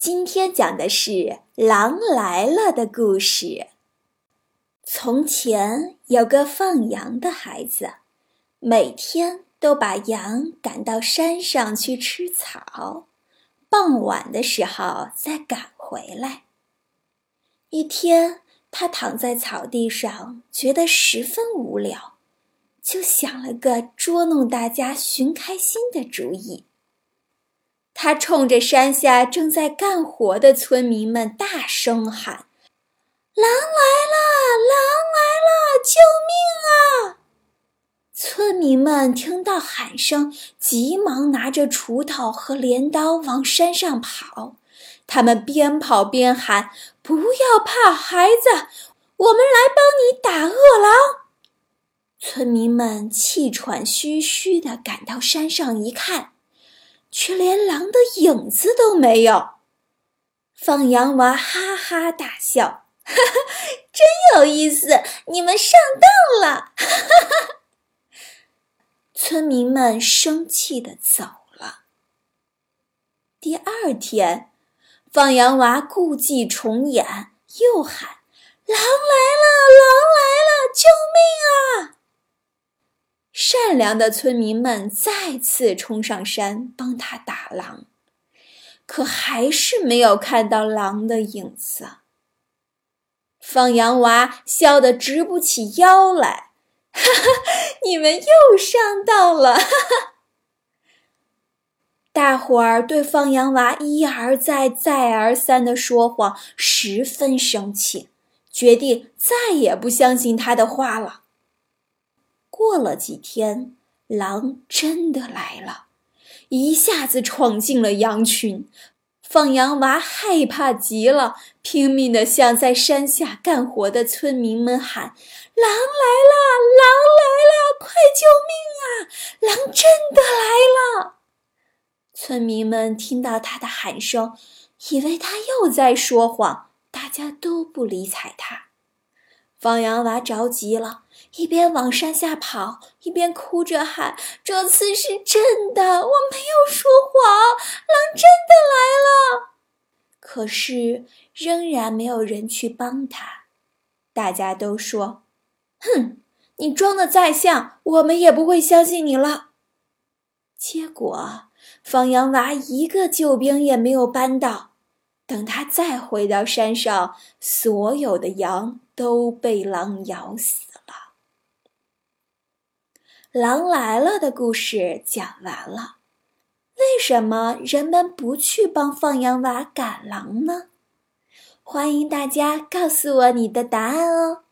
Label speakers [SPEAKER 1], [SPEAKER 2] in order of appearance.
[SPEAKER 1] 今天讲的是《狼来了》的故事。从前有个放羊的孩子，每天都把羊赶到山上去吃草，傍晚的时候再赶回来。一天，他躺在草地上，觉得十分无聊，就想了个捉弄大家、寻开心的主意。他冲着山下正在干活的村民们大声喊：“狼来了！狼来了！救命啊！”村民们听到喊声，急忙拿着锄头和镰刀往山上跑。他们边跑边喊：“不要怕，孩子，我们来帮你打恶狼。”村民们气喘吁吁地赶到山上一看，却连狼的影子都没有。放羊娃哈哈大笑：“哈哈，真有意思！你们上当了！”哈哈。村民们生气的走了。第二天。放羊娃故伎重演，又喊：“狼来了！狼来了！救命！”善良的村民们再次冲上山帮他打狼，可还是没有看到狼的影子。放羊娃笑得直不起腰来：“哈哈，你们又上当了！”哈哈。大伙儿对放羊娃一而再、再而三的说谎十分生气，决定再也不相信他的话了。过了几天，狼真的来了，一下子闯进了羊群。放羊娃害怕极了，拼命地向在山下干活的村民们喊：“狼来了！狼来了！快救命啊！狼真的来了！”村民们听到他的喊声，以为他又在说谎，大家都不理睬他。放羊娃着急了，一边往山下跑，一边哭着喊：“这次是真的，我没有说谎，狼真的来了。”可是仍然没有人去帮他，大家都说：“哼，你装的再像，我们也不会相信你了。”结果。放羊娃一个救兵也没有搬到，等他再回到山上，所有的羊都被狼咬死了。狼来了的故事讲完了，为什么人们不去帮放羊娃赶狼呢？欢迎大家告诉我你的答案哦。